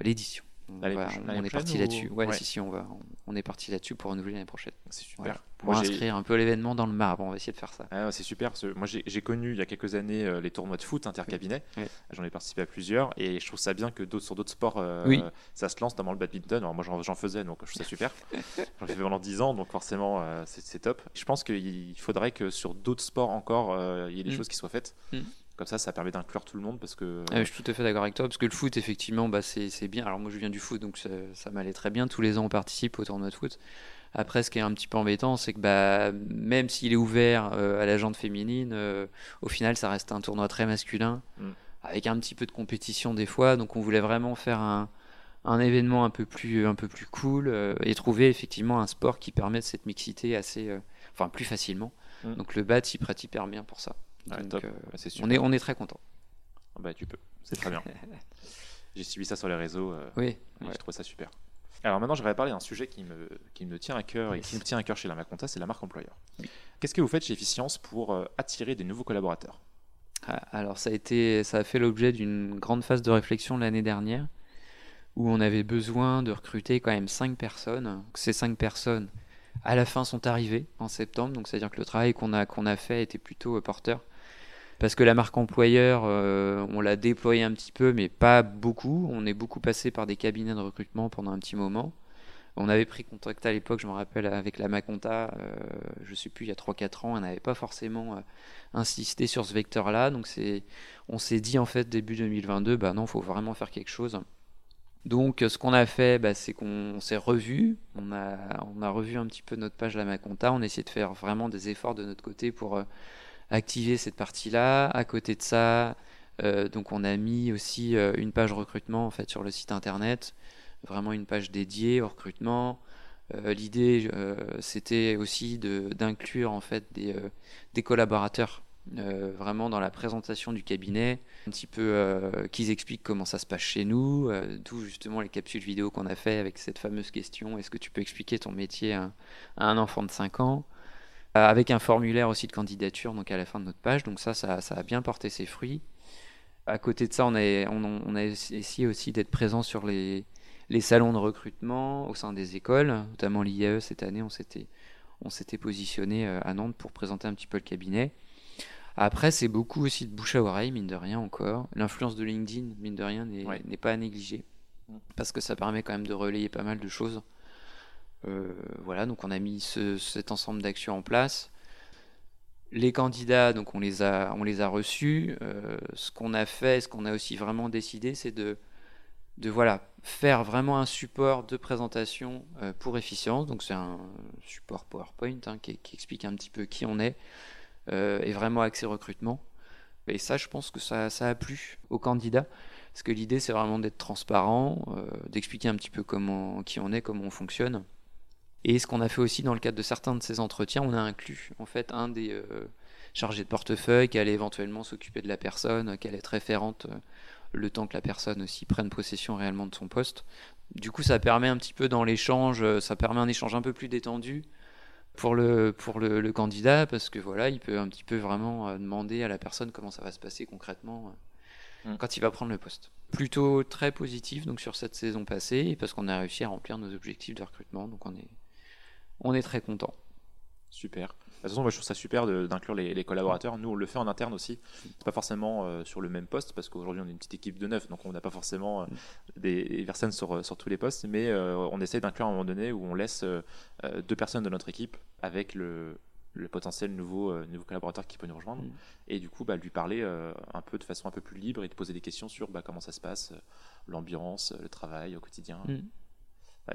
l'édition on, est parti là-dessus. Ouais, si, si, on, va, on est parti là-dessus pour renouveler l'année prochaine. C'est super. Pour inscrire un peu l'événement dans le marbre, on va essayer de faire ça. Ah, c'est super. moi, j'ai connu il y a quelques années euh, les tournois de foot intercabinet. J'en ai participé à plusieurs et je trouve ça bien que sur d'autres sports, euh, ça se lance, notamment le badminton. Alors, moi, j'en faisais, donc je trouve ça super. j'en ai fait pendant 10 ans, donc forcément, euh, c'est top. Je pense qu'il faudrait que sur d'autres sports encore, il y ait des mm. choses qui soient faites. Mm. Comme ça, ça permet d'inclure tout le monde parce que. Ah, je suis tout à fait d'accord avec toi parce que le foot, effectivement, bah, c'est bien. Alors moi, je viens du foot, donc ça, m'allait très bien. Tous les ans, on participe au tournoi de foot. Après, ce qui est un petit peu embêtant, c'est que bah, même s'il est ouvert euh, à la jante féminine, euh, au final, ça reste un tournoi très masculin, mm. avec un petit peu de compétition des fois. Donc, on voulait vraiment faire un, événement un peu plus, un peu plus cool euh, et trouver effectivement un sport qui permette cette mixité assez, enfin, plus facilement. Mm. Donc, le bat, il prête hyper bien pour ça. Euh, on, est, on est très content. Ah bah, tu peux, c'est très bien. J'ai suivi ça sur les réseaux. Euh, oui. Je trouve ça super. Alors maintenant, j'aimerais parler d'un sujet qui me, qui me tient à cœur et qui me tient à cœur chez la Maconta, c'est la marque employeur. Qu'est-ce que vous faites chez Efficience pour euh, attirer des nouveaux collaborateurs? Ah, Alors ça a, été, ça a fait l'objet d'une grande phase de réflexion l'année dernière où on avait besoin de recruter quand même 5 personnes. Ces 5 personnes, à la fin, sont arrivées en septembre, donc c'est-à-dire que le travail qu'on a, qu'on a fait était plutôt porteur parce que la marque employeur, euh, on l'a déployée un petit peu, mais pas beaucoup. On est beaucoup passé par des cabinets de recrutement pendant un petit moment. On avait pris contact à l'époque, je me rappelle, avec la Maconta, euh, je ne sais plus, il y a 3-4 ans, on n'avait pas forcément euh, insisté sur ce vecteur-là. Donc on s'est dit en fait début 2022, bah non, il faut vraiment faire quelque chose. Donc ce qu'on a fait, bah, c'est qu'on s'est revu, on a, on a revu un petit peu notre page La Maconta, on a essayé de faire vraiment des efforts de notre côté pour activer cette partie-là. À côté de ça, euh, donc on a mis aussi euh, une page recrutement en fait sur le site internet, vraiment une page dédiée au recrutement. Euh, l'idée, c'était aussi d'inclure en fait des, collaborateurs vraiment dans la présentation du cabinet, un petit peu qu'ils expliquent comment ça se passe chez nous, d'où justement les capsules vidéo qu'on a fait avec cette fameuse question est-ce que tu peux expliquer ton métier à, à un enfant de 5 ans? Avec un formulaire aussi de candidature donc à la fin de notre page. Donc ça, ça, a bien porté ses fruits. À côté de ça, on a, on, a essayé aussi d'être présent sur les, les salons de recrutement au sein des écoles, notamment l'IAE cette année, on s'était, on s'était positionné euh, à Nantes pour présenter un petit peu le cabinet. Après, c'est beaucoup aussi de bouche à oreille, mine de rien encore. L'influence de LinkedIn, mine de rien, n'est pas à négliger. Mm. Parce que ça permet quand même de relayer pas mal de choses. Euh, voilà, donc on a mis cet ensemble d'actions en place. Les candidats, donc on les a, on les a reçus. Euh, ce qu'on a fait, ce qu'on a aussi vraiment décidé, c'est de, de voilà, faire vraiment un support de présentation euh, pour efficience. Donc c'est un support PowerPoint hein, qui, explique un petit peu qui on est et vraiment accès recrutement. Et ça, je pense que ça, ça a plu aux candidats. Parce que l'idée, c'est vraiment d'être transparent, d'expliquer un petit peu comment, qui on est, comment on fonctionne. Et ce qu'on a fait aussi dans le cadre de certains de ces entretiens, on a inclus en fait un des euh, chargés de portefeuille qui allait éventuellement s'occuper de la personne, qui allait être référente euh, le temps que la personne aussi prenne possession réellement de son poste. Du coup, ça permet un petit peu dans l'échange, euh, ça permet un échange un peu plus détendu pour le, pour le, candidat, parce que voilà, il peut un petit peu vraiment demander à la personne comment ça va se passer concrètement mm. quand il va prendre le poste. Plutôt très positif donc sur cette saison passée, parce qu'on a réussi à remplir nos objectifs de recrutement, donc on est on est très content. Super. De toute façon, moi, je trouve ça super d'inclure les, collaborateurs. Nous, on le fait en interne aussi. C'est pas forcément euh, sur le même poste parce qu'aujourd'hui, on est une petite équipe de neuf, donc on n'a pas forcément euh, des, personnes sur, sur, tous les postes. Mais euh, on essaie d'inclure à un moment donné où on laisse deux personnes de notre équipe avec le, potentiel nouveau, nouveau collaborateur qui peut nous rejoindre. Mm. Et du coup, bah, lui parler un peu de façon un peu plus libre et de poser des questions sur bah, comment ça se passe, l'ambiance, le travail au quotidien.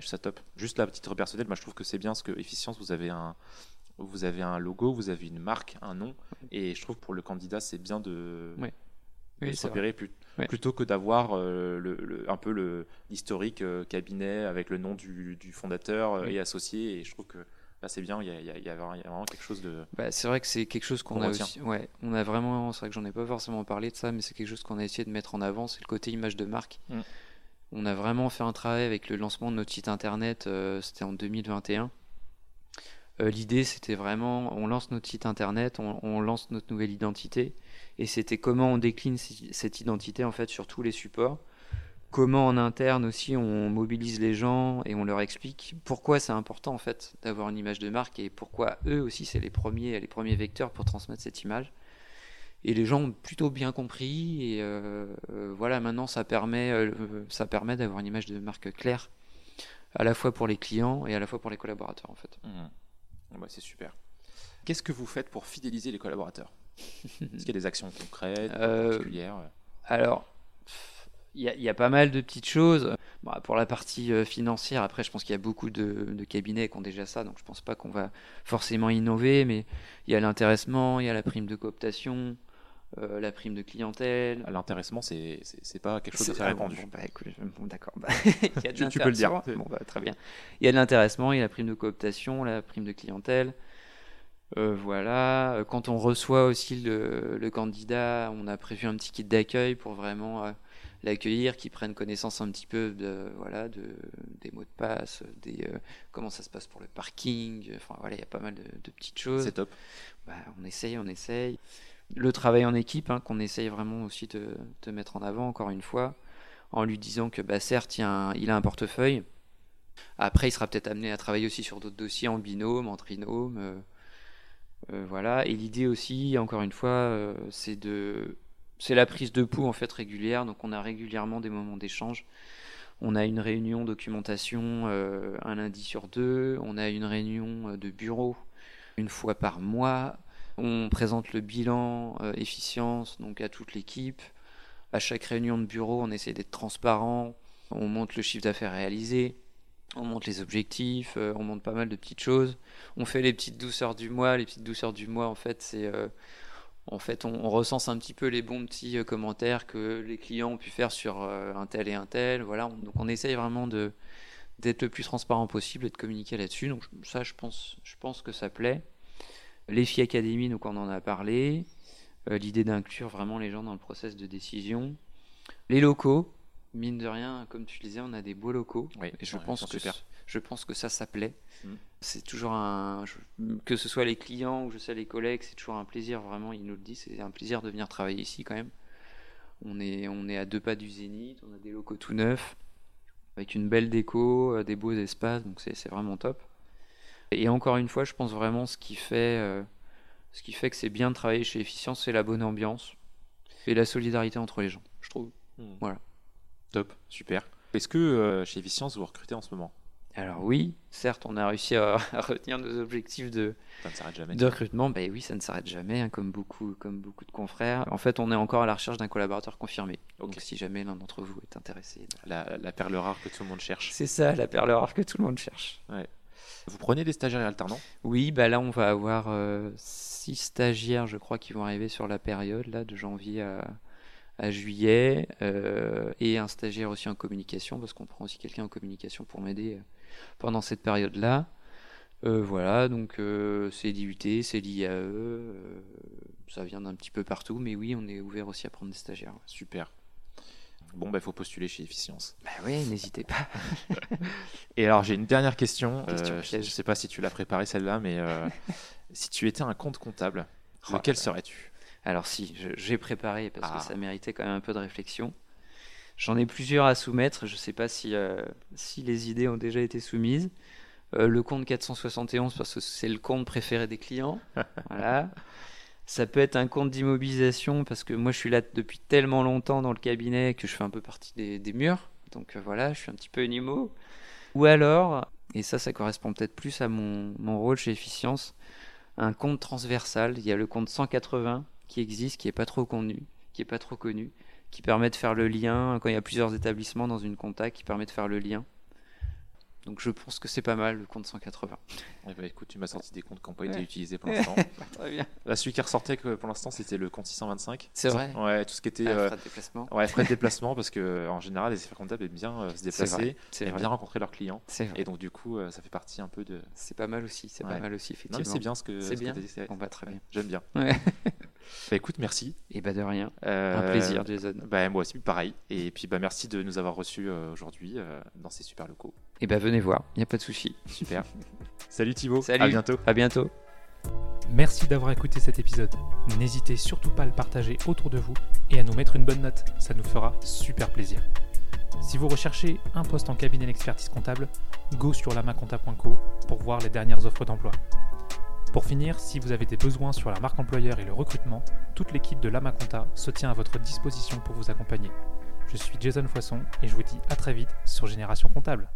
Ça top. Juste la petite personnelle, moi je trouve que c'est bien parce que efficience, vous avez un, vous avez un logo, vous avez une marque, un nom, et je trouve pour le candidat c'est bien de, oui. s'opérer plutôt que d'avoir euh, le, un peu l'historique euh, cabinet avec le nom du, fondateur et associé, et je trouve que c'est bien, il y, a, vraiment quelque chose de. Bah, c'est vrai que c'est quelque chose qu'on a aussi. Ouais, on a vraiment. C'est vrai que j'en ai pas forcément parlé de ça, mais c'est quelque chose qu'on a essayé de mettre en avant, c'est le côté image de marque. Mm. On a vraiment fait un travail avec le lancement de notre site internet, euh, c'était en 2021. Euh, l'idée, c'était vraiment, on lance notre site internet, on, lance notre nouvelle identité, et c'était comment on décline cette identité en fait sur tous les supports comment en interne aussi on mobilise les gens et on leur explique pourquoi c'est important en fait d'avoir une image de marque et pourquoi eux aussi c'est les premiers les premiers vecteurs pour transmettre cette image. Et les gens ont plutôt bien compris et euh, euh, voilà maintenant ça permet euh, ça permet d'avoir une image de marque claire à la fois pour les clients et à la fois pour les collaborateurs en fait. Mmh. Bah, c'est super. Qu'est-ce que vous faites pour fidéliser les collaborateurs? Est-ce qu'il y a des actions concrètes, particulières? Alors, il y, a pas mal de petites choses. pour la partie euh, financière, après, je pense qu'il y a beaucoup de, cabinets qui ont déjà ça, donc je pense pas qu'on va forcément innover, mais il y a l'intéressement, il y a la prime de cooptation, euh, la prime de clientèle. Ah, l'intéressement, c'est c'est pas quelque chose de très répandu. Bon, bah, d'accord. Bah, tu, peux le dire. Bon, bah, très bien. Il y a de l'intéressement, il y a la prime de cooptation, la prime de clientèle. Euh, voilà. Quand on reçoit aussi le, le, candidat, on a prévu un petit kit d'accueil pour vraiment l'accueillir, qui prennent connaissance un petit peu de, voilà, de, des mots de passe, des, euh, comment ça se passe pour le parking. Enfin voilà, il y a pas mal de, petites choses. C'est top. Bah, on essaye, on essaye. Le travail en équipe, hein, qu'on essaye vraiment aussi de, mettre en avant, encore une fois, en lui disant que bah, certes, il, a un, portefeuille. Après, il sera peut-être amené à travailler aussi sur d'autres dossiers en binôme, en trinôme. Euh, euh, voilà. Et l'idée aussi, encore une fois, c'est de c'est la prise de pouls en fait régulière, donc on a régulièrement des moments d'échange. On a une réunion documentation euh, un lundi sur deux, on a une réunion euh, de bureau une fois par mois. On présente le bilan euh, efficience donc à toute l'équipe. À chaque réunion de bureau, on essaie d'être transparent. On monte le chiffre d'affaires réalisé, on monte les objectifs, on monte pas mal de petites choses. On fait les petites douceurs du mois. Les petites douceurs du mois, en fait, c'est en fait, on, recense un petit peu les bons petits euh, commentaires que les clients ont pu faire sur euh, un tel et un tel. Voilà, donc on essaye vraiment d'être le plus transparent possible et de communiquer là-dessus. Donc ça, je pense, je pense que ça plaît. Les filles Academy, donc on en a parlé. Euh, l'idée d'inclure vraiment les gens dans le process de décision. Les locaux, mine de rien, comme tu disais, on a des beaux locaux. et je pense que je pense que ça, ça plaît. Mm. C'est toujours un. que ce soit les clients ou je sais les collègues, c'est toujours un plaisir, vraiment, ils nous le disent, c'est un plaisir de venir travailler ici quand même. On est, on est à deux pas du Zénith, on a des locaux tout neufs, avec une belle déco, euh, des beaux espaces, donc c'est vraiment top. Et encore une fois, je pense vraiment ce qui fait, euh, ce qui fait que c'est bien de travailler chez Efficience, c'est la bonne ambiance et la solidarité entre les gens, je trouve. Mm. Voilà. Top, super. Est-ce que euh, chez Efficience, vous recrutez en ce moment? Alors oui, certes, on a réussi à, retenir nos objectifs de, de recrutement. Ben oui, ça ne s'arrête jamais, hein, comme, beaucoup, comme beaucoup de confrères. En fait, on est encore à la recherche d'un collaborateur confirmé. Donc si jamais l'un d'entre vous est intéressé. Ben la, perle rare que tout le monde cherche. C'est ça, la perle rare que tout le monde cherche. Vous prenez des stagiaires et alternants Oui, bah là on va avoir euh, six stagiaires, je crois, qui vont arriver sur la période là de janvier à, à juillet euh, et un stagiaire aussi en communication parce qu'on prend aussi quelqu'un en communication pour m'aider euh, pendant cette période-là. Euh, voilà, donc c'est l'IUT, c'est l'IAE, ça vient d'un petit peu partout, mais oui, on est ouvert aussi à prendre des stagiaires. Super. Bon, il bah, faut postuler chez Efficience. Bah oui, n'hésitez pas. Et alors, j'ai une dernière question. je ne sais pas si tu l'as préparée celle-là, mais si tu étais un compte comptable, oh lequel serais-tu? Alors si, j'ai préparé parce que ah. ça méritait quand même un peu de réflexion. J'en ai plusieurs à soumettre. Je ne sais pas si, euh, si les idées ont déjà été soumises. Euh, le compte 471 parce que c'est le compte préféré des clients. voilà. Ça peut être un compte d'immobilisation parce que moi je suis là depuis tellement longtemps dans le cabinet que je fais un peu partie des, murs. Donc euh, voilà, je suis un petit peu immo. Ou alors, et ça ça correspond peut-être plus à mon, rôle chez Efficience, un compte transversal. Il y a le compte 180 qui existe, qui est pas trop connu, qui est pas trop connu, qui permet de faire le lien quand il y a plusieurs établissements dans une contact, qui permet de faire le lien. Donc je pense que c'est pas mal le compte 180. Eh ben, écoute, tu m'as sorti des comptes qui n'ont pas été utilisés pour l'instant. Très bien. Là, celui qui ressortait pour l'instant, c'était le compte 625. C'est vrai. Ouais, tout ce qui était. Ah, euh, frais de déplacement. ouais, frais de déplacement, parce que en général, les experts comptables aiment bien euh, se déplacer, vrai. bien rencontrer leurs clients. C'est vrai. Et donc, du coup, euh, ça fait partie un peu de. C'est pas mal aussi. C'est pas mal aussi, effectivement. c'est bien ce que. C'est que bien. dit, On va très bien. J'aime bien. Ouais. Bah, écoute, merci. Et bah de rien. Euh, Un plaisir, Jason. Bah, moi aussi, pareil. Et puis, bah, merci de nous avoir reçus euh, aujourd'hui euh, dans ces super locaux. Et bah venez voir. Il y a pas de souci. Super. Salut Thibaut. Salut. À bientôt. À bientôt. Merci d'avoir écouté cet épisode. N'hésitez surtout pas à le partager autour de vous et à nous mettre une bonne note, ça nous fera super plaisir. Si vous recherchez un poste en cabinet d'expertise comptable, go sur lamaconta.co pour voir les dernières offres d'emploi. Pour finir, si vous avez des besoins sur la marque employeur et le recrutement, toute l'équipe de Lamaconta se tient à votre disposition pour vous accompagner. Je suis Jason Foisson et je vous dis à très vite sur Génération Comptable.